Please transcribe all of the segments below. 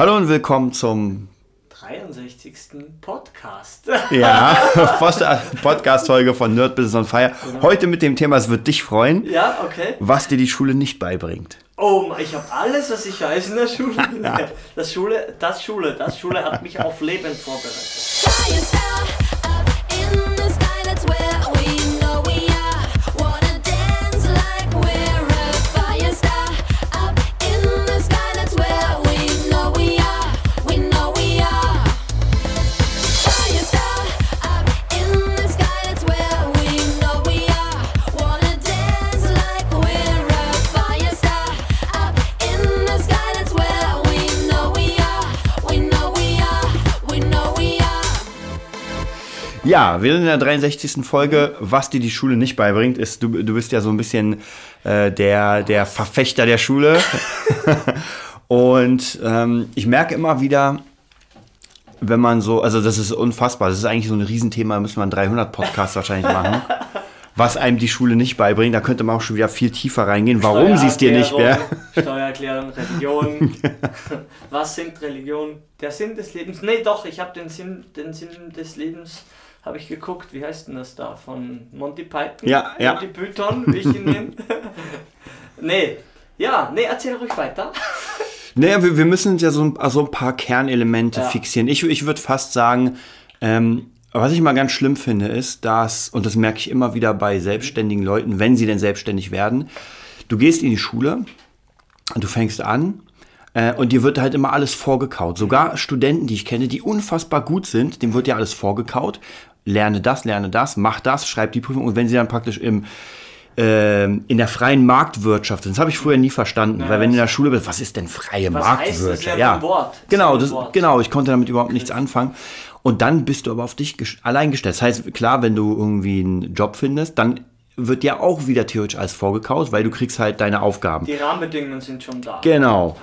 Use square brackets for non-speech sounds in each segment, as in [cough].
Hallo und willkommen zum 63. Podcast. ja, [laughs] Podcast-Folge von Nerd Business on Fire. Genau. Heute mit dem Thema, es wird dich freuen, ja, okay. was dir die Schule nicht beibringt. Oh, ich habe alles, was ich weiß in der Schule. [laughs] Das Schule, das Schule, das Schule hat mich auf Leben vorbereitet. Ja, wir sind in der 63. Folge. Was dir die Schule nicht beibringt, ist, du, du bist ja so ein bisschen äh, der, der Verfechter der Schule. [laughs] Und ähm, ich merke immer wieder, wenn man so, also das ist unfassbar, das ist eigentlich so ein Riesenthema, da müssen wir einen 300 Podcast wahrscheinlich machen. was einem die Schule nicht beibringt, da könnte man auch schon wieder viel tiefer reingehen, warum sie es dir nicht mehr. Steuererklärung, Religion. [laughs] was sind Religion? Der Sinn des Lebens? Nee, doch, ich habe den Sinn, den Sinn des Lebens habe ich geguckt, wie heißt denn das da? Von Monty Python? Ja, ja. Monty Python, wie ich ihn nenne. [laughs] nee, ja, nee, erzähl ruhig weiter. [laughs] Naja, wir, wir müssen ja so ein, also ein paar Kernelemente ja. fixieren. Ich, ich würde fast sagen, ähm, was ich mal ganz schlimm finde, ist, dass, und das merke ich immer wieder bei selbstständigen Leuten, wenn sie denn selbstständig werden, du gehst in die Schule und du fängst an äh, und dir wird halt immer alles vorgekaut. Sogar Studenten, die ich kenne, die unfassbar gut sind, dem wird ja alles vorgekaut lerne das, lerne das, mach das, schreib die Prüfung und wenn sie dann praktisch im äh, in der freien Marktwirtschaft sind. Das habe ich früher nie verstanden, ja, weil wenn du in der Schule bist, was ist denn freie was Marktwirtschaft? Heißt das? Ja, ja. Wort. genau, das, genau, ich konnte damit überhaupt nichts anfangen. Und dann bist du aber auf dich allein gestellt. Das heißt, klar, wenn du irgendwie einen Job findest, dann wird dir auch wieder theoretisch alles vorgekaut, weil du kriegst halt deine Aufgaben. Die Rahmenbedingungen sind schon da. Genau.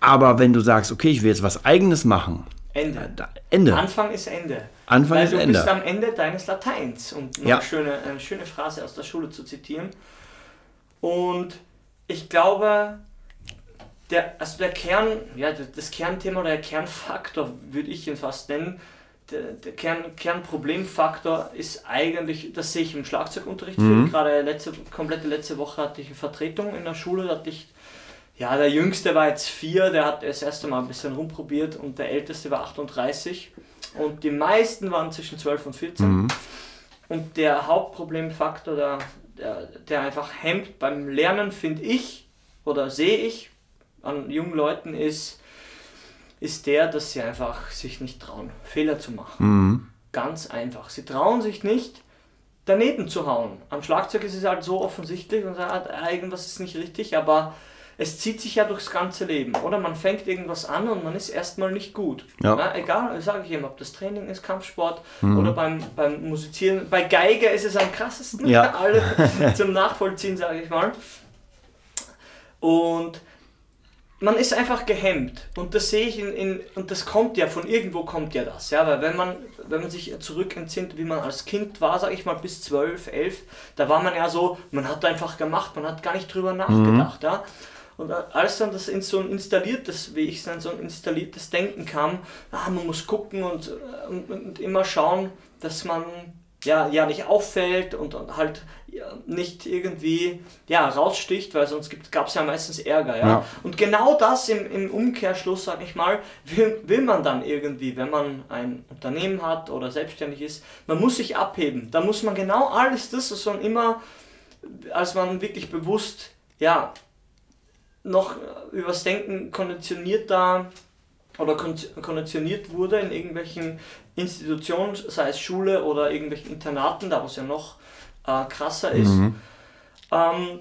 Aber wenn du sagst, okay, ich will jetzt was eigenes machen, Ende. Ende. Anfang ist Ende. Anfang Weil ist du Ende. bist am Ende deines Lateins, um ja. eine, schöne, eine schöne Phrase aus der Schule zu zitieren. Und ich glaube, der, also der Kern, ja, das Kernthema oder der Kernfaktor würde ich ihn fast nennen, der, der Kern, Kernproblemfaktor ist eigentlich, das sehe ich im Schlagzeugunterricht. Mhm. Gerade letzte, komplette letzte Woche hatte ich eine Vertretung in der Schule, da hatte ich ja, der Jüngste war jetzt vier, der hat das erste Mal ein bisschen rumprobiert und der Älteste war 38. Und die meisten waren zwischen 12 und 14. Mhm. Und der Hauptproblemfaktor, der, der, der einfach hemmt beim Lernen, finde ich oder sehe ich an jungen Leuten, ist, ist der, dass sie einfach sich nicht trauen, Fehler zu machen. Mhm. Ganz einfach. Sie trauen sich nicht, daneben zu hauen. Am Schlagzeug ist es halt so offensichtlich und sagt, irgendwas ist nicht richtig, aber es zieht sich ja durchs ganze Leben, oder? Man fängt irgendwas an und man ist erstmal nicht gut. Ja. Ja, egal, sage ich eben, ob das Training ist, Kampfsport mhm. oder beim, beim Musizieren. Bei Geige ist es am krassesten, ja. [laughs] alle [laughs] zum Nachvollziehen, sage ich mal. Und man ist einfach gehemmt und das sehe ich in, in, und das kommt ja von irgendwo kommt ja das ja weil wenn man wenn man sich zurück entsinnt wie man als Kind war sage ich mal bis 12 11 da war man ja so man hat einfach gemacht man hat gar nicht drüber nachgedacht mhm. ja und als dann das in so ein installiertes, wie ich es dann so ein installiertes Denken kam, ah, man muss gucken und, und, und, immer schauen, dass man ja, ja nicht auffällt und, und halt ja, nicht irgendwie ja, raussticht, weil sonst gab es ja meistens Ärger. Ja? ja? Und genau das im, im Umkehrschluss, sag ich mal, will, will man dann irgendwie, wenn man ein Unternehmen hat oder selbstständig ist, man muss sich abheben. Da muss man genau alles das, was man immer, als man wirklich bewusst ja, noch übers Denken konditioniert da oder konditioniert wurde in irgendwelchen Institutionen, sei es Schule oder irgendwelchen Internaten, da wo es ja noch äh, krasser ist. Mhm. Ähm,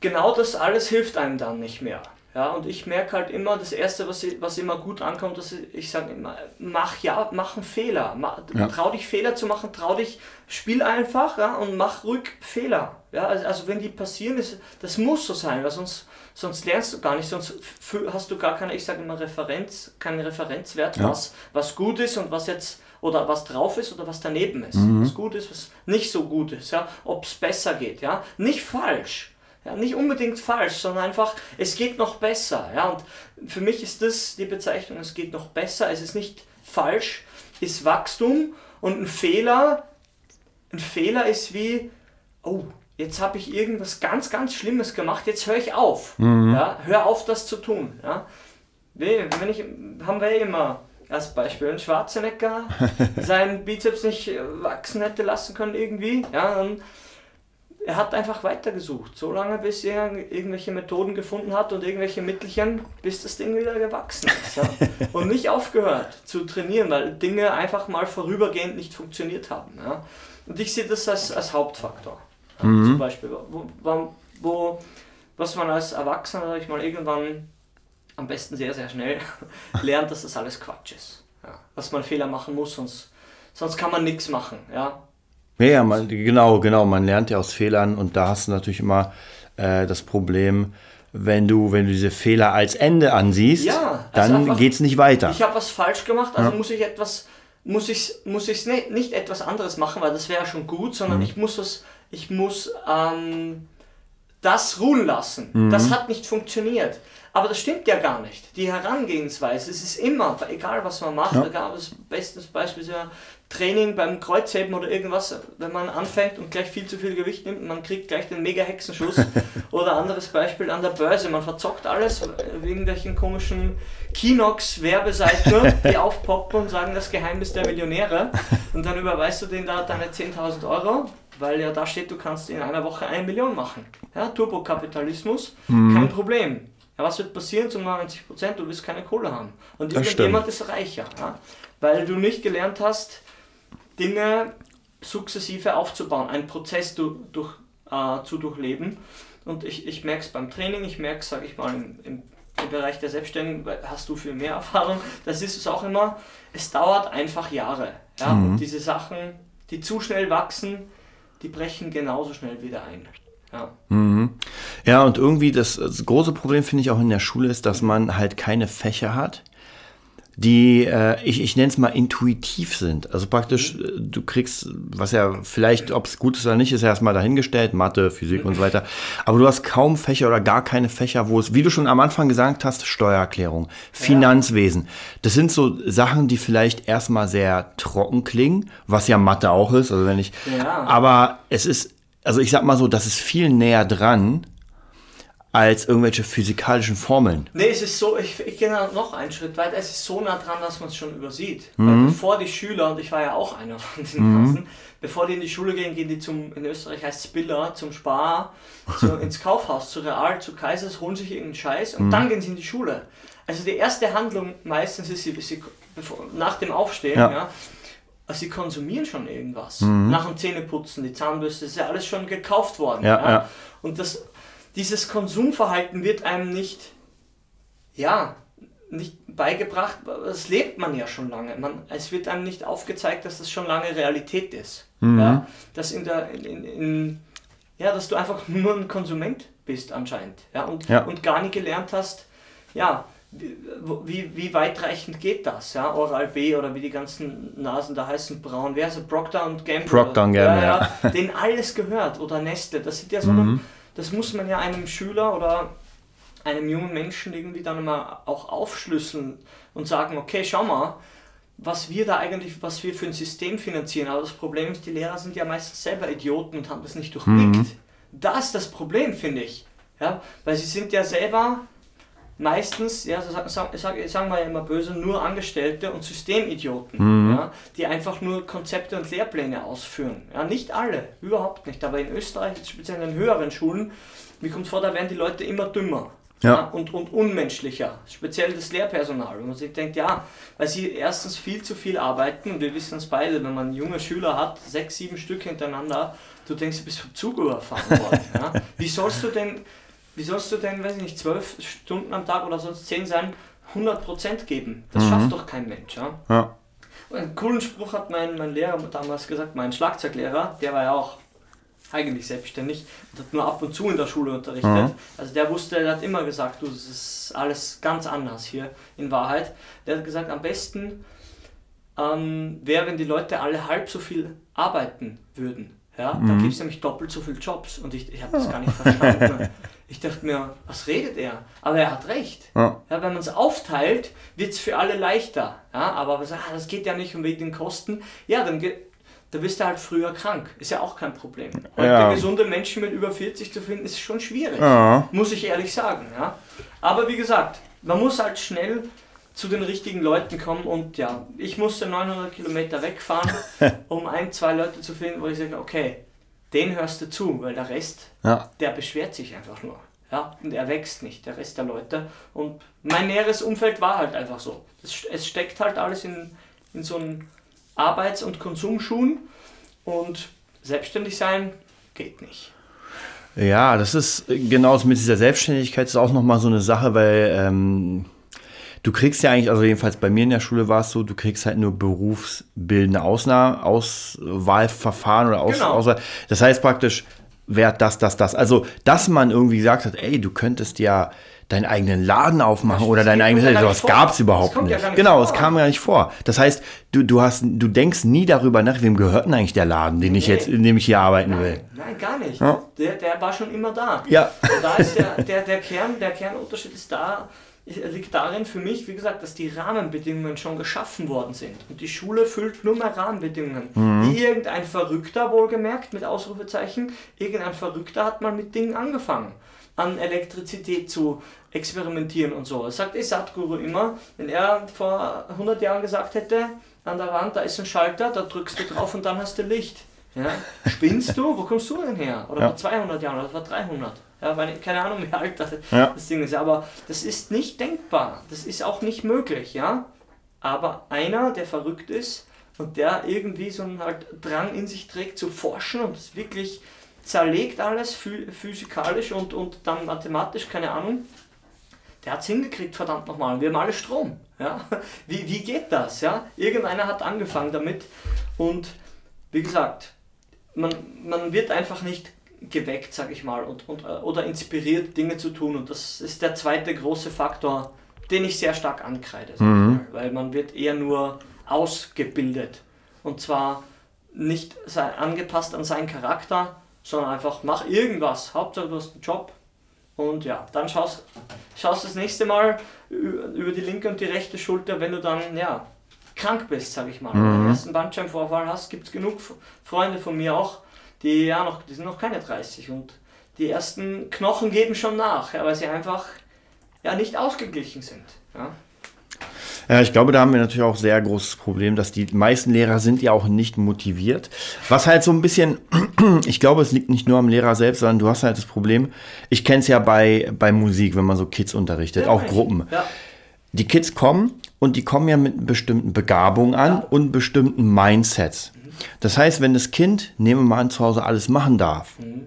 genau das alles hilft einem dann nicht mehr. Ja, und ich merke halt immer, das Erste, was, was immer gut ankommt, dass ich, ich sage immer, mach ja, mach einen Fehler. Mach, ja. Trau dich Fehler zu machen, trau dich, spiel einfach ja, und mach ruhig Fehler. Ja, also, also wenn die passieren, ist, das muss so sein, weil sonst, sonst lernst du gar nicht, sonst hast du gar keine, ich sage immer Referenz, keinen Referenzwert, ja. was, was gut ist und was jetzt oder was drauf ist oder was daneben ist. Mhm. Was gut ist, was nicht so gut ist, ja, ob es besser geht, ja. Nicht falsch. Ja, nicht unbedingt falsch, sondern einfach, es geht noch besser. Ja, und für mich ist das die Bezeichnung, es geht noch besser. Es ist nicht falsch, ist Wachstum und ein Fehler. Ein Fehler ist wie, oh, jetzt habe ich irgendwas ganz, ganz Schlimmes gemacht, jetzt höre ich auf. Mhm. Ja, hör auf, das zu tun. Ja. Wenn ich, haben wir immer als Beispiel, wenn Schwarzenegger [laughs] seinen Bizeps nicht wachsen hätte lassen können irgendwie, ja, dann er hat einfach weitergesucht, so lange bis er irgendwelche Methoden gefunden hat und irgendwelche Mittelchen, bis das Ding wieder gewachsen ist. Ja. [laughs] Und nicht aufgehört zu trainieren, weil Dinge einfach mal vorübergehend nicht funktioniert haben. Ja. Und ich sehe das als, als Hauptfaktor. Mhm. Zum Beispiel, wo, wo, wo, was man als Erwachsener, sag ich mal, irgendwann am besten sehr, sehr schnell [laughs] lernt, dass das alles Quatsch ist. Ja. Dass man Fehler machen muss, sonst, sonst kann man nichts machen. Ja. Ja, ja man, genau, genau. Man lernt ja aus Fehlern und da hast du natürlich immer äh, das Problem, wenn du, wenn du diese Fehler als Ende ansiehst, ja, also dann geht es nicht weiter. Ich habe was falsch gemacht, also ja. muss ich etwas, muss ich, muss ich nicht, nicht etwas anderes machen, weil das wäre schon gut, sondern mhm. ich muss es, ich muss ähm, das ruhen lassen. Mhm. Das hat nicht funktioniert. Aber das stimmt ja gar nicht. Die Herangehensweise, es ist immer, egal was man macht, ja. da gab es bestes Beispiel ja Training beim Kreuzheben oder irgendwas, wenn man anfängt und gleich viel zu viel Gewicht nimmt, man kriegt gleich den Mega-Hexenschuss. [laughs] oder anderes Beispiel an der Börse, man verzockt alles wegen welchen komischen Kinox-Werbeseiten, [laughs] die aufpoppen und sagen das Geheimnis der Millionäre. Und dann überweist du denen da deine 10.000 Euro, weil ja da steht, du kannst in einer Woche eine Million machen. Ja, Turbokapitalismus, mhm. kein Problem. Ja, was wird passieren zu 90 Prozent? Du wirst keine Kohle haben. Und irgendjemand ist reicher. Ja? Weil du nicht gelernt hast, Dinge sukzessive aufzubauen, einen Prozess du, durch, äh, zu durchleben. Und ich, ich merke es beim Training, ich merke es, sage ich mal, im, im, im, Bereich der Selbstständigen, hast du viel mehr Erfahrung. Das ist es auch immer, es dauert einfach Jahre. Ja? Mhm. Und diese Sachen, die zu schnell wachsen, die brechen genauso schnell wieder ein. Ja. Mhm. ja, und irgendwie das, das große Problem finde ich auch in der Schule ist, dass man halt keine Fächer hat, die, äh, ich, ich nenne es mal intuitiv sind. Also praktisch, äh, du kriegst, was ja vielleicht, ob es gut ist oder nicht, ist ja erstmal dahingestellt, Mathe, Physik und so weiter. Aber du hast kaum Fächer oder gar keine Fächer, wo es, wie du schon am Anfang gesagt hast, Steuererklärung, Finanzwesen. Das sind so Sachen, die vielleicht erstmal sehr trocken klingen, was ja Mathe auch ist, also wenn ich, ja. aber es ist also ich sag mal so, das ist viel näher dran als irgendwelche physikalischen Formeln. Nee, es ist so, ich, ich gehe noch einen Schritt weiter, es ist so nah dran, dass man es schon übersieht. Mhm. Bevor die Schüler, und ich war ja auch einer von den mhm. ganzen, bevor die in die Schule gehen, gehen die zum, in Österreich heißt es Biller, zum Spar, zu, [laughs] ins Kaufhaus, zu Real, zu Kaisers, holen sich irgendeinen Scheiß und mhm. dann gehen sie in die Schule. Also die erste Handlung meistens ist sie, sie bevor, nach dem Aufstehen, ja. ja also sie konsumieren schon irgendwas. Mhm. Nach dem Zähneputzen, die Zahnbürste, ist ja alles schon gekauft worden. Ja. ja. Und das, dieses Konsumverhalten wird einem nicht, ja, nicht beigebracht, das lebt man ja schon lange. Man, es wird einem nicht aufgezeigt, dass das schon lange Realität ist. Mhm. Ja, dass, in der, in, in, ja, dass du einfach nur ein Konsument bist anscheinend. Ja, und, ja. und gar nicht gelernt hast, ja, wie, wie weitreichend geht das? Ja? Oral B oder wie die ganzen Nasen da heißen, Braun, wer ist Procter und Gamble? Procter und Gamble, ja, ja. Denen alles gehört oder Nestle. Das sind ja so, mhm. Das muss man ja einem Schüler oder einem jungen Menschen irgendwie dann mal auch aufschlüsseln und sagen, okay, schau mal, was wir da eigentlich, was wir für ein System finanzieren. Aber das Problem ist, die Lehrer sind ja meistens selber Idioten und haben das nicht durchblickt. Mhm. Das ist das Problem, finde ich. Ja? Weil sie sind ja selber meistens, ja, sagen, sagen wir ja immer böse, nur Angestellte und Systemidioten, mhm. ja, die einfach nur Konzepte und Lehrpläne ausführen. Ja, nicht alle, überhaupt nicht. Aber in Österreich, speziell in den höheren Schulen, mir kommt vor, da werden die Leute immer dümmer. Ja. ja. und, und unmenschlicher, speziell das Lehrpersonal. Und man sich denkt, ja, weil sie erstens viel zu viel arbeiten und wir wissen es beide, wenn man junge Schüler hat, sechs, sieben Stück hintereinander, du denkst, du bist vom Zug überfahren worden. ja. [laughs] Wie sollst du denn wie sollst du denn, weiß ich nicht, zwölf Stunden am Tag oder sonst zehn sein, 100% geben? Das mhm. schafft doch kein Mensch. Ja? ja. Und einen coolen Spruch hat mein, mein Lehrer damals gesagt, mein Schlagzeuglehrer, der war ja auch eigentlich selbstständig und hat nur ab und zu in der Schule unterrichtet. Mhm. Also der wusste, der hat immer gesagt, du, das ist alles ganz anders hier in Wahrheit. Der hat gesagt, am besten ähm, wäre, wenn die Leute alle halb so viel arbeiten würden. Ja, mhm. da gibt es nämlich doppelt so viele Jobs und ich, ich habe das gar nicht verstanden. [laughs] Ich dachte mir, was redet er? Aber er hat recht. Ja. ja wenn man es aufteilt, wird es für alle leichter. Ja, aber ah, das geht ja nicht um wegen den Kosten. Ja, dann geht, da bist du halt früher krank. Ist ja auch kein Problem. Heute ja. gesunde Menschen mit über 40 zu finden, ist schon schwierig. Ja. Muss ich ehrlich sagen. Ja. Aber wie gesagt, man muss halt schnell zu den richtigen Leuten kommen und ja, ich musste 900 Kilometer wegfahren, [laughs] um ein, zwei Leute zu finden, wo ich sage, okay, den hörst du zu, weil der Rest, ja. der beschwert sich einfach nur. Ja, und er wächst nicht, der Rest der Leute. Und mein näheres Umfeld war halt einfach so. Es, es steckt halt alles in, in so einen Arbeits- und Konsumschuhen und selbstständig sein geht nicht. Ja, das ist genau mit dieser Selbstständigkeit ist auch nochmal so eine Sache, weil ähm, du kriegst ja eigentlich, also jedenfalls bei mir in der Schule war es so, du kriegst halt nur berufsbildende Ausnahme, Auswahlverfahren oder Aus, genau. Auswahl. Das heißt praktisch, wer das, das, das. Also, dass man irgendwie gesagt hat, ey, du könntest ja deinen eigenen Laden aufmachen oder dein eigenes, sowas gab es überhaupt nicht. Ja nicht genau, es kam gar nicht vor. Das heißt, du, du hast, du denkst nie darüber nach, wem gehört denn eigentlich der Laden, den nee. ich jetzt, in dem ich hier arbeiten nein, will. Nein, gar nicht. Ja? Der, der war schon immer da. Ja. Und da ist der, der, der Kern, der Kernunterschied ist da, liegt darin für mich, wie gesagt, dass die Rahmenbedingungen schon geschaffen worden sind. Und die Schule füllt nur mehr Rahmenbedingungen. Mhm. Irgendein Verrückter, wohlgemerkt, mit Ausrufezeichen, irgendein Verrückter hat mal mit Dingen angefangen, an Elektrizität zu experimentieren und so. Das sagt eh Satguru immer, wenn er vor 100 Jahren gesagt hätte, an der Wand, da ist ein Schalter, da drückst du drauf und dann hast du Licht. Ja? Spinnst du? Wo kommst du denn her? Oder ja. vor 200 Jahren oder vor 300? Ja, weil, keine Ahnung, wie alt das, ja. das Ding ist. Aber das ist nicht denkbar. Das ist auch nicht möglich, ja. Aber einer, der verrückt ist und der irgendwie so einen halt Drang in sich trägt zu forschen und es wirklich zerlegt alles physikalisch und, und dann mathematisch, keine Ahnung, der hat es hingekriegt, verdammt nochmal. Wir haben alle Strom. Ja? [laughs] Wie, wie geht das? Ja? Irgendeiner hat angefangen damit und wie gesagt, man, man wird einfach nicht geweckt, sag ich mal, und, und, äh, oder inspiriert, Dinge zu tun. Und das ist der zweite große Faktor, den ich sehr stark ankreide, mhm. weil man wird eher nur ausgebildet. Und zwar nicht angepasst an seinen Charakter, sondern einfach mach irgendwas. Hauptsache du hast einen Job. Und ja, dann schaust, schaust das nächste Mal über die linke und die rechte Schulter, wenn du dann ja, krank bist, sag ich mal. Mhm. Wenn du den ersten Bandscheibenvorfall hast, gibt es genug Freunde von mir auch, die ja noch, die sind noch keine 30 und die ersten Knochen geben schon nach, ja, weil sie einfach ja nicht ausgeglichen sind. Ja. Ja, ich glaube, da haben wir natürlich auch sehr großes Problem, dass die meisten Lehrer sind ja auch nicht motiviert. Was halt so ein bisschen, [clears throat] ich glaube, es liegt nicht nur am Lehrer selbst, sondern du hast halt das Problem, ich kenne es ja bei, bei Musik, wenn man so Kids unterrichtet, ja, auch Gruppen. Ja. Die Kids kommen und die kommen ja mit bestimmten Begabungen an ja. und bestimmten Mindsets. Das heißt, wenn das Kind, nehmen wir mal an, zu Hause alles machen darf, mhm.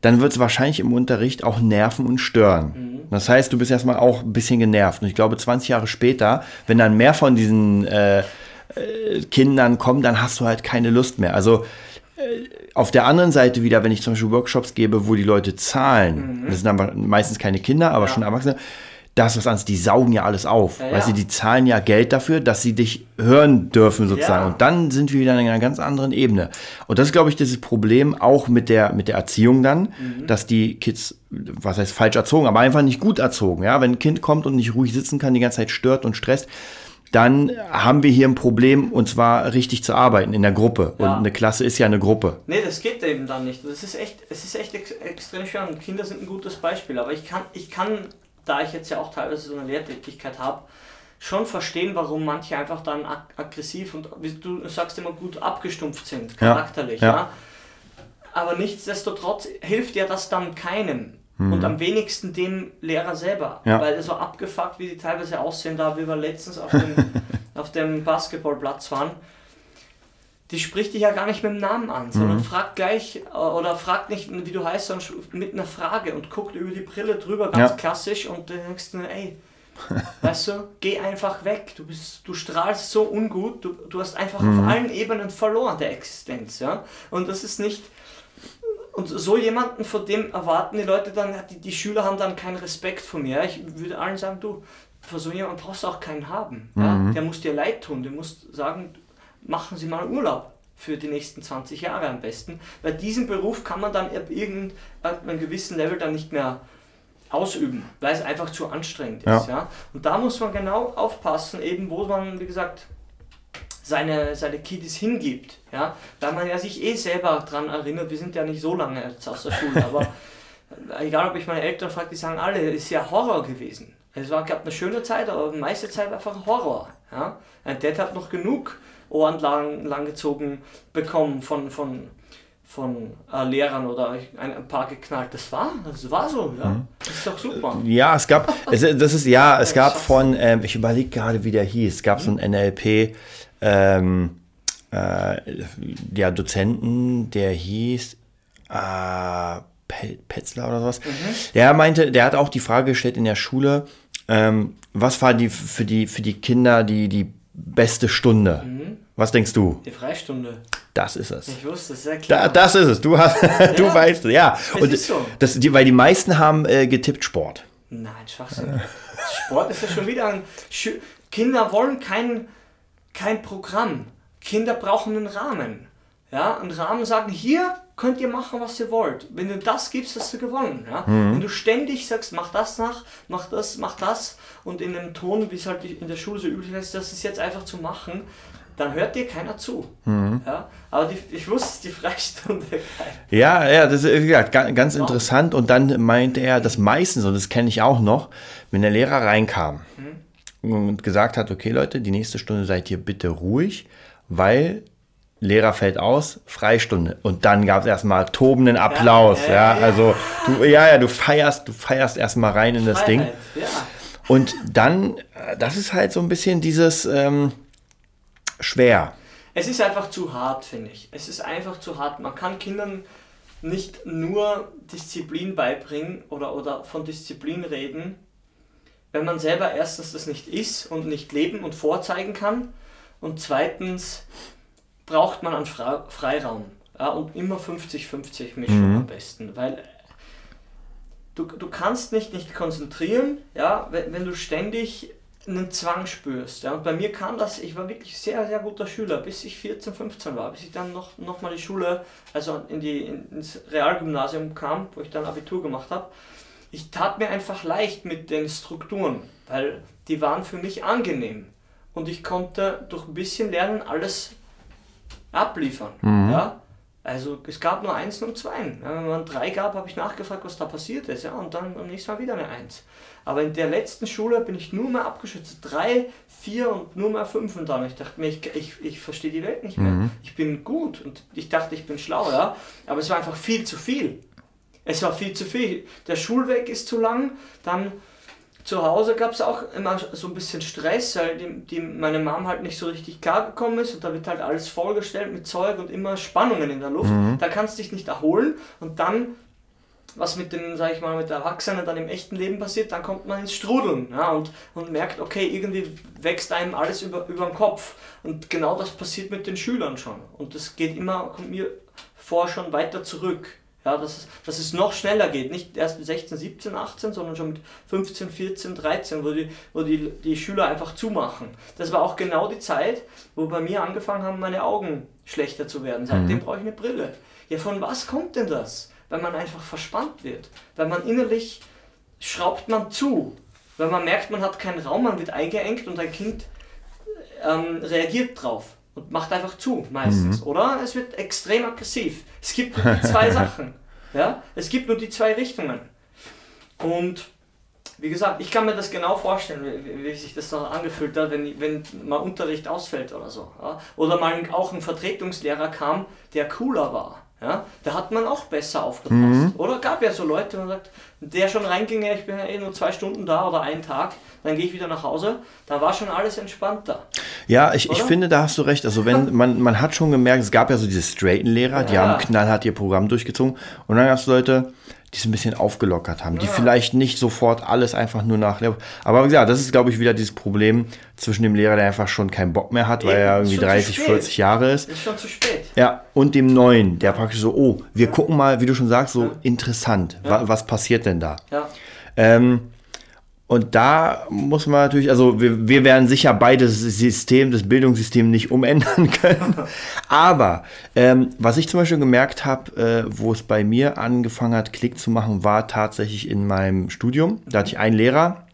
dann wird es wahrscheinlich im Unterricht auch nerven und stören. Mhm. Das heißt, du bist erstmal auch ein bisschen genervt. Und ich glaube, 20 Jahre später, wenn dann mehr von diesen äh, äh, Kindern kommen, dann hast du halt keine Lust mehr. Also äh, auf der anderen Seite wieder, wenn ich zum Beispiel Workshops gebe, wo die Leute zahlen, mhm. das sind dann meistens keine Kinder, aber ja. schon Erwachsene, das ist was anderes, die saugen ja alles auf. Ja. Weil die zahlen ja Geld dafür, dass sie dich hören dürfen, sozusagen. Und dann sind wir wieder in einer ganz anderen Ebene. Und das ist, glaube ich, dieses Problem auch mit der, mit der Erziehung dann, mhm. dass die Kids, was heißt falsch erzogen, aber einfach nicht gut erzogen. Ja, wenn ein Kind kommt und nicht ruhig sitzen kann, die ganze Zeit stört und stresst, dann haben wir hier ein Problem und zwar richtig zu arbeiten in der Gruppe. Ja. Und eine Klasse ist ja eine Gruppe. Nee, das geht eben dann nicht. Das ist echt, es ist echt ex extrem schwer und Kinder sind ein gutes Beispiel. Aber ich kann, ich kann da ich jetzt ja auch teilweise so eine Lehrtätigkeit habe, schon verstehen, warum manche einfach dann ag aggressiv und wie du sagst immer gut abgestumpft sind, charakterlich. Ja, ja. Aber nichtsdestotrotz hilft ja das dann keinem. Mhm. Und am wenigsten dem Lehrer selber. Ja. Weil so abgefuckt, wie die teilweise aussehen, da wie wir letztens auf dem, [laughs] auf dem Basketballplatz waren, die spricht dich ja gar nicht mit dem Namen an, sondern mhm. fragt gleich äh, oder fragt nicht, wie du heißt, sondern mit einer Frage und guckt über die Brille drüber, ganz ja. klassisch und dann denkst du, ey, weißt du, geh einfach weg, du bist, du strahlst so ungut, du, du hast einfach mhm. auf allen Ebenen verloren der Existenz, ja, und das ist nicht, und so jemanden, vor dem erwarten die Leute dann, die, die Schüler haben dann keinen Respekt vor mir, ich würde allen sagen, du, vor so jemanden brauchst du auch keinen haben, mhm. ja? der muss dir leid tun, der muss sagen, machen Sie mal Urlaub. für die nächsten 20 Jahre am besten, weil diesen Beruf kann man dann ab irgendeinem gewissen Level dann nicht mehr ausüben, weil es einfach zu anstrengend ist. Ja. Und da muss man genau aufpassen, eben wo man, wie gesagt, seine, seine Kiddies hingibt. Ja? Weil man ja sich eh selber daran erinnert, wir sind ja nicht so lange jetzt aus der Schule, aber [laughs] egal ob ich meine Eltern frage, die sagen alle, es ist ja Horror gewesen. Es war, gab eine schöne Zeit, aber die meiste Zeit einfach Horror. Ja? Ein Dad hat noch genug Ohren lang, langgezogen bekommen von, von, von äh, Lehrern oder ein, ein, paar geknallt. Das war, das war so, ja. Mhm. Das ist doch super. Ja, es gab, [laughs] es, das ist, ja, es gab von, ähm, ich überlege gerade, wie der hieß, es gab so ein NLP, ähm, äh, ja, Dozenten, der hieß, äh, Petzler oder sowas. Mhm. Der meinte, der hat auch die Frage gestellt in der Schule, ähm, was war die für die für die Kinder die die beste Stunde? Mhm. Was denkst du? Die Freistunde. Das ist es. Ich wusste es, sehr klar. Da, das ist es. Du hast, [laughs] ja. du weißt es, ja. Und ist so. das, die, weil die meisten haben äh, getippt Sport. Nein, Schwachsinn. Sport ist ja schon wieder ein. Sch Kinder wollen kein, kein Programm. Kinder brauchen einen Rahmen. Ja, einen Rahmen sagen, hier könnt ihr machen, was ihr wollt. Wenn du das gibst, hast du gewonnen. Ja? Mhm. Wenn du ständig sagst, mach das nach, mach das, mach das und in einem Ton, wie es halt in der Schule so üblich ist, das ist jetzt einfach zu machen, dann hört dir keiner zu. Mhm. Ja? Aber die, ich wusste, die Freistunde. [laughs] Ja, ja, das ist ja, ganz wow. interessant. Und dann meinte er, dass meistens, und das kenne ich auch noch, wenn der Lehrer reinkam mhm. und gesagt hat, okay Leute, die nächste Stunde seid ihr bitte ruhig, weil Lehrer fällt aus, Freistunde. Und dann gab es erstmal tobenden Applaus. Ja, ja, ja, also du, ja, ja, du feierst, du feierst erstmal rein in das Freiheit, Ding. Ja. Und dann, äh, das ist halt so ein bisschen dieses ähm, schwer. Es ist einfach zu hart, finde ich. Es ist einfach zu hart. Man kann Kindern nicht nur Disziplin beibringen oder, oder von Disziplin reden, wenn man selber erstens das nicht ist und nicht leben und vorzeigen kann und zweitens braucht man einen Freiraum. Ja, und immer 50-50 Mischung mhm. am besten, weil du, du kannst nicht nicht konzentrieren, ja, wenn, wenn du ständig einen Zwang spürst. Ja. Und bei mir kam das, ich war wirklich sehr, sehr guter Schüler, bis ich 14, 15 war, bis ich dann noch, noch mal die Schule, also in die, ins Realgymnasium kam, wo ich dann Abitur gemacht habe. Ich tat mir einfach leicht mit den Strukturen, weil die waren für mich angenehm. Und ich konnte durch ein bisschen Lernen alles abliefern. Mhm. Ja? Also es gab nur eins und zwei. wenn man drei gab, habe ich nachgefragt, was da passiert ist. Ja? Und dann am nächsten Mal wieder eine Eins. Aber in der letzten Schule bin ich nur mehr abgeschützt. Drei, vier und nur mehr fünf und dann. Ich dachte mir, ich, ich, ich verstehe die Welt nicht mehr. Mhm. Ich bin gut und ich dachte, ich bin schlau, ja. Aber es war einfach viel zu viel. Es war viel zu viel. Der Schulweg ist zu lang, dann zu Hause gab es auch immer so ein bisschen Stress, weil die, die, meine Mom halt nicht so richtig klar gekommen ist und da wird halt alles vollgestellt mit Zeug und immer Spannungen in der Luft. Mhm. Da kannst du dich nicht erholen und dann, was mit den, sag ich mal, mit der Erwachsenen dann im echten Leben passiert, dann kommt man ins Strudeln ja, und, und merkt, okay, irgendwie wächst einem alles über, über den Kopf. Und genau das passiert mit den Schülern schon. Und das geht immer, kommt mir vor, schon weiter zurück. Ja, dass, es, dass es noch schneller geht. Nicht erst mit 16, 17, 18, sondern schon mit 15, 14, 13, wo die, wo die, die Schüler einfach zumachen. Das war auch genau die Zeit, wo bei mir angefangen haben, meine Augen schlechter zu werden. Seitdem mhm. brauche ich eine Brille. Ja, von was kommt denn das? Weil man einfach verspannt wird. Weil man innerlich schraubt man zu. Weil man merkt, man hat keinen Raum, man wird eingeengt und ein Kind ähm, reagiert drauf und macht einfach zu, meistens, mhm. oder? Es wird extrem aggressiv. Es gibt nur die zwei [laughs] Sachen. Ja? Es gibt nur die zwei Richtungen. Und wie gesagt, ich kann mir das genau vorstellen, wie, wie sich das dann angefühlt hat, wenn, wenn mal Unterricht ausfällt oder so. Ja? Oder mal auch ein Vertretungslehrer kam, der cooler war. Ja, da hat man auch besser aufgepasst. Mhm. Oder gab ja so Leute, man sagt, der schon reinging, ich bin ja eh nur zwei Stunden da oder einen Tag, dann gehe ich wieder nach Hause, da war schon alles entspannter. Ja, ich, ich finde, da hast du recht. Also wenn [laughs] man, man hat schon gemerkt, es gab ja so diese straighten Lehrer, die ja. haben knallhart ihr Programm durchgezogen und dann hast du Leute, die es ein bisschen aufgelockert haben, ja. die vielleicht nicht sofort alles einfach nur nach. Aber wie gesagt, das ist, glaube ich, wieder dieses Problem zwischen dem Lehrer, der einfach schon keinen Bock mehr hat, weil er irgendwie 30, 40 Jahre ist. Ist schon zu spät. Ja, und dem Neuen, der praktisch so, oh, wir gucken mal, wie du schon sagst, so interessant, wa was passiert denn da? Ja. Ähm, Und da muss man natürlich, also wir, wir werden sicher beides System, das Bildungssystem nicht umändern [laughs] können. Aber ähm, was ich zum Beispiel gemerkt habe, äh, wo es bei mir angefangen hat, Klick zu machen, war tatsächlich in meinem Studium. Da hatte ich einen Lehrer,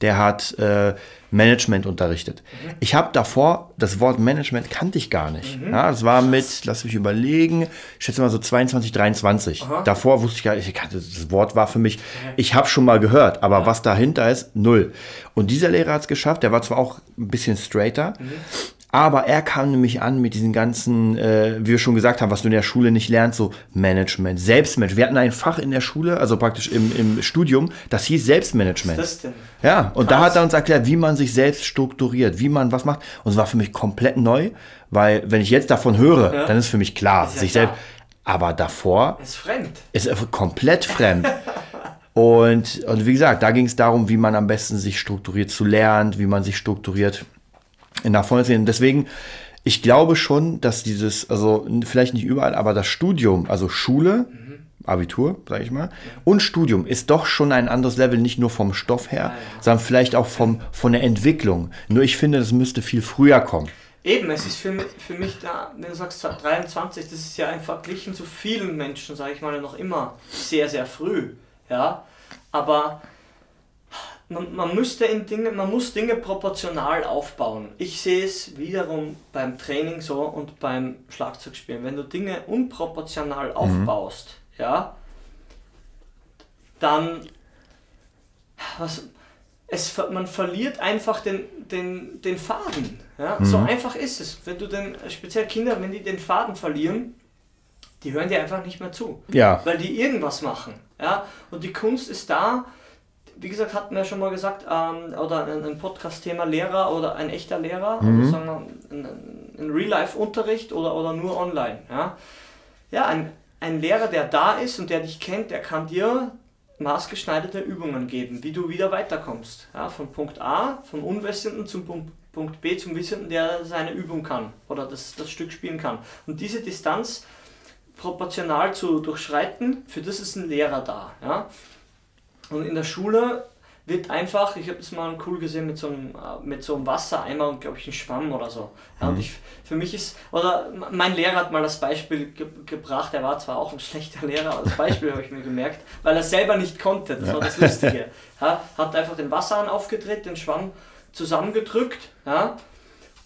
der hat äh, Management unterrichtet. Mhm. Ich habe davor, das Wort Management kannte ich gar nicht. Mhm. Ja, das war mit, lass mich überlegen, ich schätze mal so 22, 23. Aha. Davor wusste ich gar nicht, ich kannte, das Wort war für mich, ich habe schon mal gehört, aber ja. was dahinter ist, null. Und dieser Lehrer hat es geschafft, der war zwar auch ein bisschen straighter, mhm. Aber er kam nämlich an mit diesen ganzen, äh, wie wir schon gesagt haben, was du in der Schule nicht lernst, so Management, Selbstmanagement. Wir hatten ein Fach in der Schule, also praktisch im, im Studium, das hieß Selbstmanagement. Was ist das denn? Ja, und Krass. da hat er uns erklärt, wie man sich selbst strukturiert, wie man was macht. Und es war für mich komplett neu, weil wenn ich jetzt davon höre, ja. dann ist für mich klar, ja sich klar. selbst. Aber davor ist fremd. Ist komplett fremd. [laughs] und, und wie gesagt, da ging es darum, wie man am besten sich strukturiert zu lernen, wie man sich strukturiert nach vorne sehen. Deswegen, ich glaube schon, dass dieses, also vielleicht nicht überall, aber das Studium, also Schule, mhm. Abitur, sage ich mal, und Studium ist doch schon ein anderes Level, nicht nur vom Stoff her, ja, sondern vielleicht auch vom, von der Entwicklung. Nur ich finde, das müsste viel früher kommen. Eben, es ist für mich, für mich da, wenn du sagst 23, das ist ja ein verglichen zu vielen Menschen, sage ich mal, noch immer sehr, sehr früh. Ja, aber man, man müsste in Dinge, man muss Dinge proportional aufbauen. Ich sehe es wiederum beim Training so und beim Schlagzeugspielen. Wenn du Dinge unproportional mhm. aufbaust, ja, dann was, es, man verliert einfach den, den, den Faden. Ja? Mhm. So einfach ist es. Wenn du den, speziell Kinder, wenn die den Faden verlieren, die hören dir einfach nicht mehr zu. Ja. Weil die irgendwas machen. Ja? Und die Kunst ist da, wie gesagt, hatten wir schon mal gesagt, ähm, oder ein, ein Podcast-Thema Lehrer oder ein echter Lehrer, mhm. also sagen wir, ein, ein Real-Life-Unterricht oder, oder nur online. Ja, ja ein, ein Lehrer, der da ist und der dich kennt, der kann dir maßgeschneiderte Übungen geben, wie du wieder weiterkommst. Ja, von Punkt A, vom Unwissenden zum Punkt, Punkt B zum Wissenden, der seine Übung kann oder das, das Stück spielen kann. Und diese Distanz proportional zu durchschreiten, für das ist ein Lehrer da. Ja? Und in der Schule wird einfach, ich habe es mal cool gesehen mit so einem, äh, mit so einem Wassereimer und glaube ich einem Schwamm oder so. Ja, und mhm. ich, für mich ist, oder mein Lehrer hat mal das Beispiel ge gebracht, er war zwar auch ein schlechter Lehrer, aber das Beispiel [laughs] habe ich mir gemerkt, weil er selber nicht konnte, das ja. war das Lustige. [laughs] Ja, hat einfach den Wasserhahn aufgedreht, den Schwamm zusammengedrückt ja,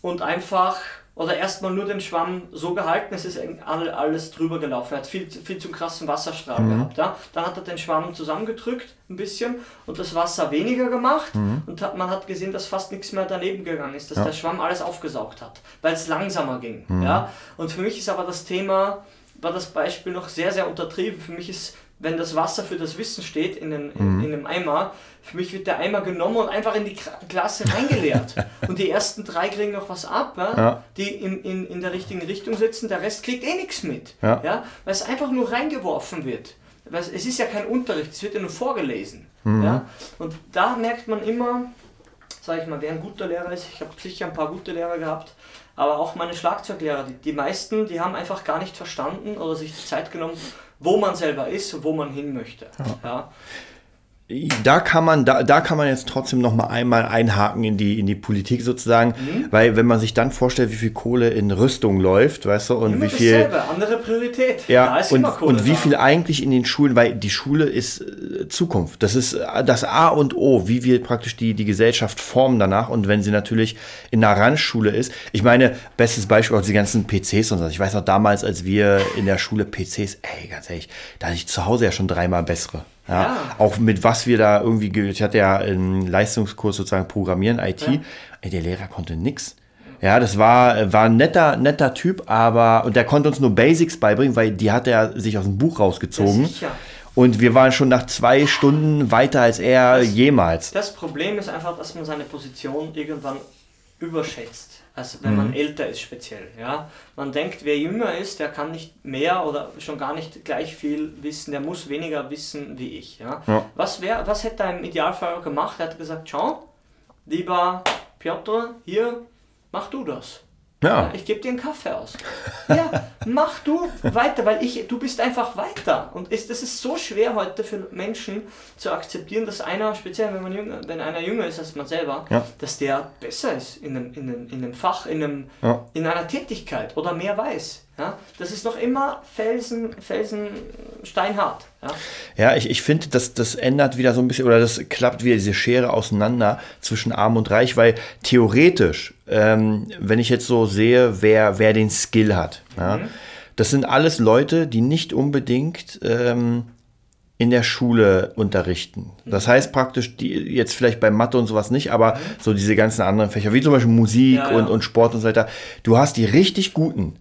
und einfach oder erstmal nur den Schwamm so gehalten, es ist alles drüber gelaufen. Er hat viel, viel zu krassen Wasserstrahl mhm. gehabt. Ja? Dann hat er den Schwamm zusammengedrückt ein bisschen und das Wasser weniger gemacht mhm. und hat, man hat gesehen, dass fast nichts mehr daneben gegangen ist, dass ja. der Schwamm alles aufgesaugt hat, weil es langsamer ging. Mhm. Ja? Und für mich ist aber das Thema, war das Beispiel noch sehr, sehr untertrieben. Für mich ist wenn das Wasser für das Wissen steht in, in, mhm. in einem Eimer, für mich wird der Eimer genommen und einfach in die Klasse reingeleert. [laughs] und die ersten drei kriegen noch was ab, ja? Ja. die in, in, in der richtigen Richtung sitzen, der Rest kriegt eh nichts mit. Ja. Ja? Weil es einfach nur reingeworfen wird. Weil es ist ja kein Unterricht, es wird ja nur vorgelesen. Mhm. Ja? Und da merkt man immer, sage ich mal, wer ein guter Lehrer ist, ich habe sicher ein paar gute Lehrer gehabt, aber auch meine Schlagzeuglehrer, die, die meisten, die haben einfach gar nicht verstanden oder sich die Zeit genommen, wo man selber ist und wo man hin möchte. Ja. ja da kann man, da, da kann man jetzt trotzdem noch mal einmal einhaken in die, in die Politik sozusagen, mhm. weil wenn man sich dann vorstellt, wie viel Kohle in Rüstung läuft, weißt du, und Immer wie viel. Dasselbe, andere Priorität. Ja, und, und wie viel eigentlich in den Schulen, weil die Schule ist äh, Zukunft. Das ist äh, das A und O, wie wir praktisch die, die Gesellschaft formen danach. Und wenn sie natürlich in einer Randschule ist, ich meine, bestes Beispiel auch die ganzen PCs und so. Ich weiß noch damals, als wir in der Schule PCs, ey, ganz ehrlich, da hatte ich zu Hause ja schon dreimal bessere. Ja, ja. Auch mit was wir da irgendwie, ich hatte ja einen Leistungskurs sozusagen Programmieren, IT. Ja. Ey, der Lehrer konnte nix. Ja, das war, war ein netter, netter Typ, aber und der konnte uns nur Basics beibringen, weil die hat er sich aus dem Buch rausgezogen. Und wir waren schon nach zwei Stunden weiter als er das, jemals. Das Problem ist einfach, dass man seine Position irgendwann überschätzt als wenn mhm. man älter ist speziell. Ja? Man denkt, wer jünger ist, der kann nicht mehr oder schon gar nicht gleich viel wissen, der muss weniger wissen wie ich. Ja? ja. Was, wär, was hätte er im Idealfall gemacht? Er hat gesagt, schau, lieber Piotr, hier, mach du das. Ja. Ich gebe dir einen Kaffee aus. [laughs] Ja, mach du weiter, weil ich, du bist einfach weiter. Und ist, das ist so schwer heute für Menschen zu akzeptieren, dass einer, speziell wenn, man jünger, wenn einer jünger ist als man selber, Ja. dass der besser ist in einem, in einem, in einem Fach, in, einem, Ja. in einer Tätigkeit oder mehr weiß. Ja? Das ist noch immer Felsen, Felsen steinhart. Ja? Ja, ich, ich finde, das, das ändert wieder so ein bisschen, oder das klappt wieder diese Schere auseinander zwischen Arm und Reich, weil theoretisch, ähm, wenn ich jetzt so sehe, wer, wer den Skill hat, ja, das sind alles Leute, die nicht unbedingt ähm, in der Schule unterrichten. Das heißt praktisch, die jetzt vielleicht bei Mathe und sowas nicht, aber so diese ganzen anderen Fächer, wie zum Beispiel Musik Ja, ja. Und, und Sport und so weiter, du hast die richtig guten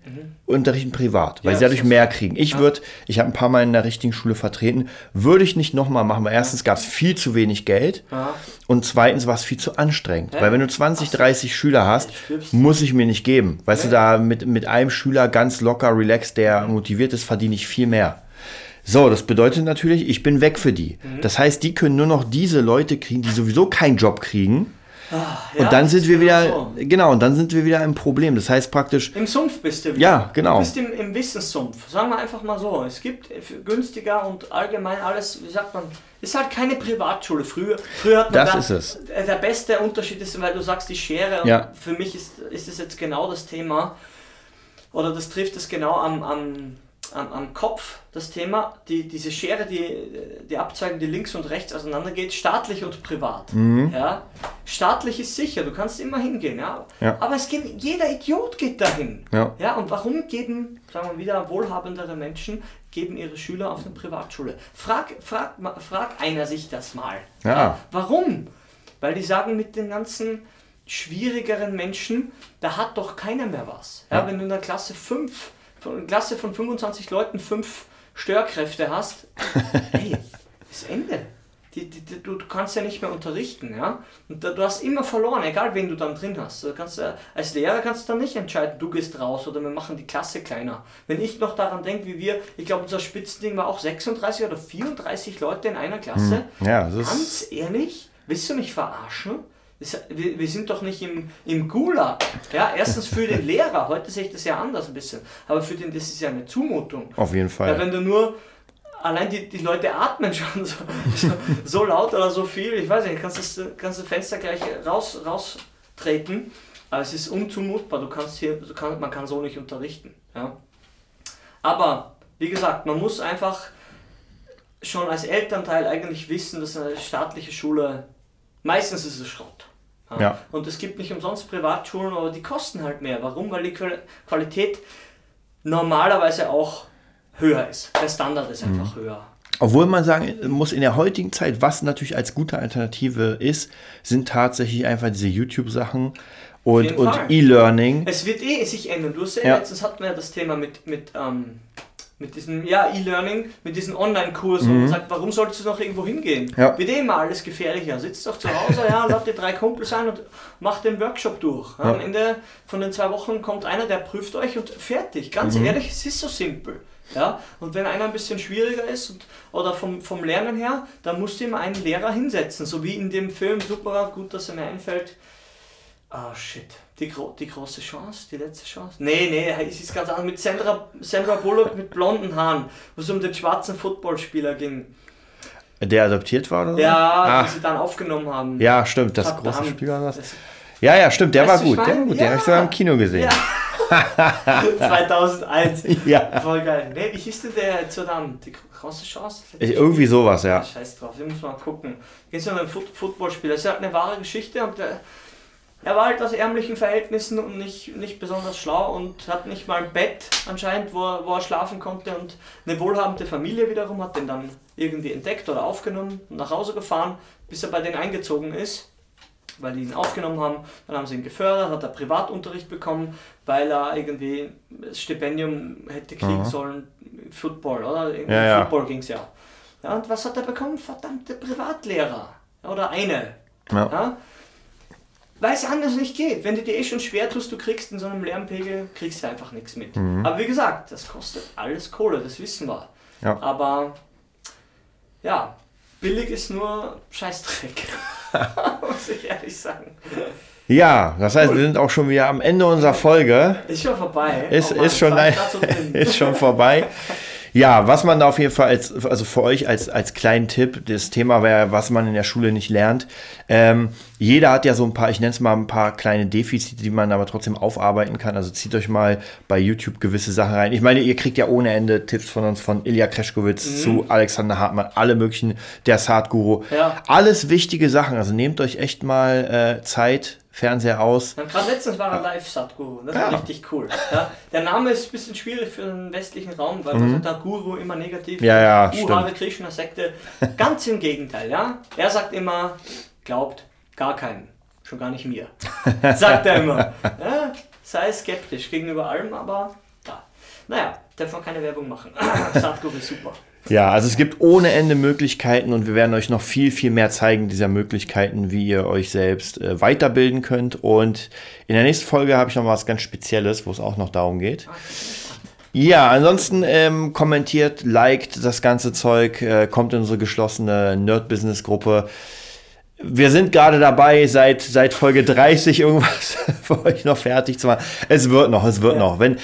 unterrichten privat, weil Ja, sie dadurch mehr kriegen. Ich würde, ich habe ein paar Mal in der richtigen Schule vertreten, würde ich nicht nochmal machen, weil erstens gab es viel zu wenig Geld Ja. und zweitens war es viel zu anstrengend. Ja. Weil wenn du 20, 30 Schüler hast, stirbst. muss ich mir nicht geben. Weißt du, da mit, mit einem Schüler ganz locker, relaxed, der motiviert ist, verdiene ich viel mehr. So, das bedeutet natürlich, ich bin weg für die. Mhm. Das heißt, die können nur noch diese Leute kriegen, die sowieso keinen Job kriegen. Ja, und dann sind wir genau wieder, so. genau, und dann sind wir wieder im Problem. Das heißt praktisch, Im Sumpf bist du wieder. Ja, genau. Du bist im, im Wissenssumpf. Sagen wir einfach mal so. Es gibt günstiger und allgemein alles, wie sagt man, ist halt keine Privatschule. Früher, früher hat man Das da, ist es. Der beste Unterschied ist, weil du sagst, die Schere. Ja. Für mich ist, ist es jetzt genau das Thema. Oder das trifft es genau am, am, am, am Kopf, das Thema. Die, diese Schere, die, die Abzweigung, die links und rechts auseinandergeht, staatlich und privat. Mhm. Ja? Staatlich ist sicher, du kannst immer hingehen. Ja? Ja. Aber es geht, jeder Idiot geht dahin. Ja. Ja, und warum geben, sagen wir wieder, wohlhabendere Menschen, geben ihre Schüler auf eine Privatschule? Frag, frag, frag einer sich das mal. Ja. Warum? Weil die sagen, mit den ganzen schwierigeren Menschen, da hat doch keiner mehr was. Ja, Ja. Wenn du in der Klasse 5, von Klasse von 25 Leuten fünf Störkräfte hast, [laughs] hey, ist Ende. Die, die, die, du, kannst ja nicht mehr unterrichten, ja. Und da, du hast immer verloren, egal wen du dann drin hast. Du kannst, als Lehrer kannst du dann nicht entscheiden, du gehst raus oder wir machen die Klasse kleiner. Wenn ich noch daran denke, wie wir, ich glaube, unser Spitzending war auch 36 oder 34 Leute in einer Klasse. ja, das ist, Ganz ehrlich, willst du mich verarschen? Wir, wir sind doch nicht im, im Gulag. Ja, erstens für den Lehrer, heute sehe ich das ja anders ein bisschen, aber für den, das ist ja eine Zumutung. auf jeden Ja, Fall. wenn du nur, allein die, die Leute atmen schon [laughs] so, so, so laut oder so viel, ich weiß nicht, kannst das, kannst das Fenster gleich raus, raustreten, aber es ist unzumutbar, du kannst hier, du kann, man kann so nicht unterrichten. Ja. Aber, wie gesagt, man muss einfach schon als Elternteil eigentlich wissen, dass eine staatliche Schule, meistens ist es Schrott. Ja. Und es gibt nicht umsonst Privatschulen, aber die kosten halt mehr. Warum? Weil die Qual- Qualität normalerweise auch höher ist. Der Standard ist Mhm. einfach höher. Obwohl man sagen muss, in der heutigen Zeit, was natürlich als gute Alternative ist, sind tatsächlich einfach diese YouTube-Sachen und, und. E-Learning. Es wird eh sich ändern. Du hast ja, Ja. letztens hatten wir ja das Thema mit, mit, ähm, mit diesem ja, E-Learning, mit diesen Online-Kursen und sagt, warum sollst du noch irgendwo hingehen? Mhm. Ja. Wird eh immer alles gefährlicher. Sitzt doch zu Hause, ja, lad dir drei Kumpels ein und mach den Workshop durch. Ja. Am Ende von den zwei Wochen kommt einer, der prüft euch und fertig. Ganz Mhm. ehrlich, es ist so simpel. Ja? Und wenn einer ein bisschen schwieriger ist und, oder vom, vom Lernen her, dann musst du ihm einen Lehrer hinsetzen. So wie in dem Film, super gut, dass er mir einfällt. Ah, shit. Die, die große Chance, die letzte Chance? Nee, nee, es ist ganz anders. Mit Sandra, Sandra Bullock mit blonden Haaren, wo es um den schwarzen Footballspieler ging. Der adoptiert war oder so? Ja, die Ach, sie dann aufgenommen haben. ja, stimmt, das Verdammt. große Spiel war das. Das- Ja, ja, stimmt, der Weißt war du, ich gut, der war gut, den Ja. habe ich sogar im Kino gesehen. Ja. [laughs] 2001. Ja. Voll geil. Nee, wie hieß denn der jetzt so dann? Die große Chance? Ich, irgendwie sowas, ja. Scheiß drauf, wir müssen mal gucken. Geht so um einen Foot Footballspieler. Das ist halt eine wahre Geschichte und der, er war halt aus ärmlichen Verhältnissen und nicht, nicht besonders schlau und hat nicht mal ein Bett anscheinend, wo er, wo er schlafen konnte und eine wohlhabende Familie wiederum hat den dann irgendwie entdeckt oder aufgenommen und nach Hause gefahren, bis er bei denen eingezogen ist, weil die ihn aufgenommen haben. Dann haben sie ihn gefördert, hat er Privatunterricht bekommen, weil er irgendwie das Stipendium hätte kriegen Aha. sollen, Football, oder? Irgendwie Ja, ja. Football ging es ja. Ja, und was hat er bekommen? Verdammte Privatlehrer. Oder eine. Ja. Ja? Weil es anders nicht geht. Wenn du dir eh schon schwer tust, du kriegst in so einem Lärmpegel, kriegst du einfach nichts mit. Mhm. Aber wie gesagt, das kostet alles Kohle, das wissen wir. Ja. Aber ja, billig ist nur Scheißdreck. [laughs] Muss ich ehrlich sagen. Ja, das heißt, wir sind auch schon wieder am Ende unserer Folge. Ist schon vorbei. Ist, Oh Mann, ist, schon, ein, [laughs] ist schon vorbei. Ja, was man da auf jeden Fall als, also für euch als, als kleinen Tipp, das Thema wäre, was man in der Schule nicht lernt. Ähm, jeder hat ja so ein paar, ich nenne es mal ein paar kleine Defizite, die man aber trotzdem aufarbeiten kann. Also zieht euch mal bei YouTube gewisse Sachen rein. Ich meine, ihr kriegt ja ohne Ende Tipps von uns, von Ilya Kreschkowitz zu Alexander Hartmann, alle möglichen, der Saat-Guru. Ja. Alles wichtige Sachen. Also nehmt euch echt mal äh, Zeit, Fernseher aus. Gerade letztens war er live Satguru. Das war Ja. richtig cool. Ja, der Name ist ein bisschen schwierig für den westlichen Raum, weil sagt, der Guru immer negativ. Mhm. Ja, ja, uh. Hare Krishna Sekte. Ganz im Gegenteil, ja. Er sagt immer, glaubt gar keinem. Schon gar nicht mir. [laughs] sagt er immer. Ja, sei skeptisch gegenüber allem, aber da. Naja, darf man keine Werbung machen. [laughs] Satguru ist super. Ja, also es gibt ohne Ende Möglichkeiten und wir werden euch noch viel, viel mehr zeigen dieser Möglichkeiten, wie ihr euch selbst äh, weiterbilden könnt. Und in der nächsten Folge habe ich noch was ganz Spezielles, wo es auch noch darum geht. Ja, ansonsten ähm, kommentiert, liked das ganze Zeug, äh, kommt in unsere geschlossene Nerd-Business-Gruppe. Wir sind gerade dabei, seit, seit Folge 30 irgendwas [laughs] für euch noch fertig zu machen. Es wird noch, es wird Ja. noch. Wenn,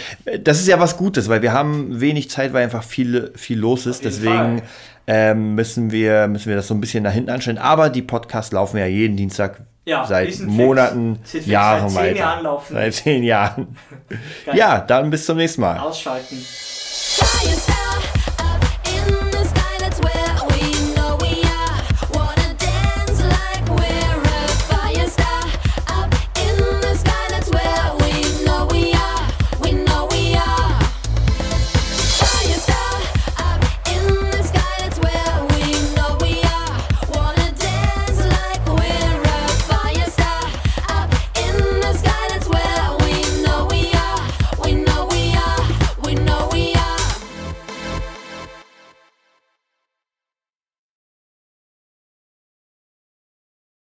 das ist ja was Gutes, weil wir haben wenig Zeit, weil einfach viel, viel los ist. Deswegen ähm, müssen, wir, müssen wir das so ein bisschen nach hinten anstellen. Aber die Podcasts laufen ja jeden Dienstag Ja, seit. Monaten, fix, Jahren seit zehn weiter. Jahren laufen. Seit zehn Jahren. [laughs] Geil. Ja, dann bis zum nächsten Mal. Ausschalten. Science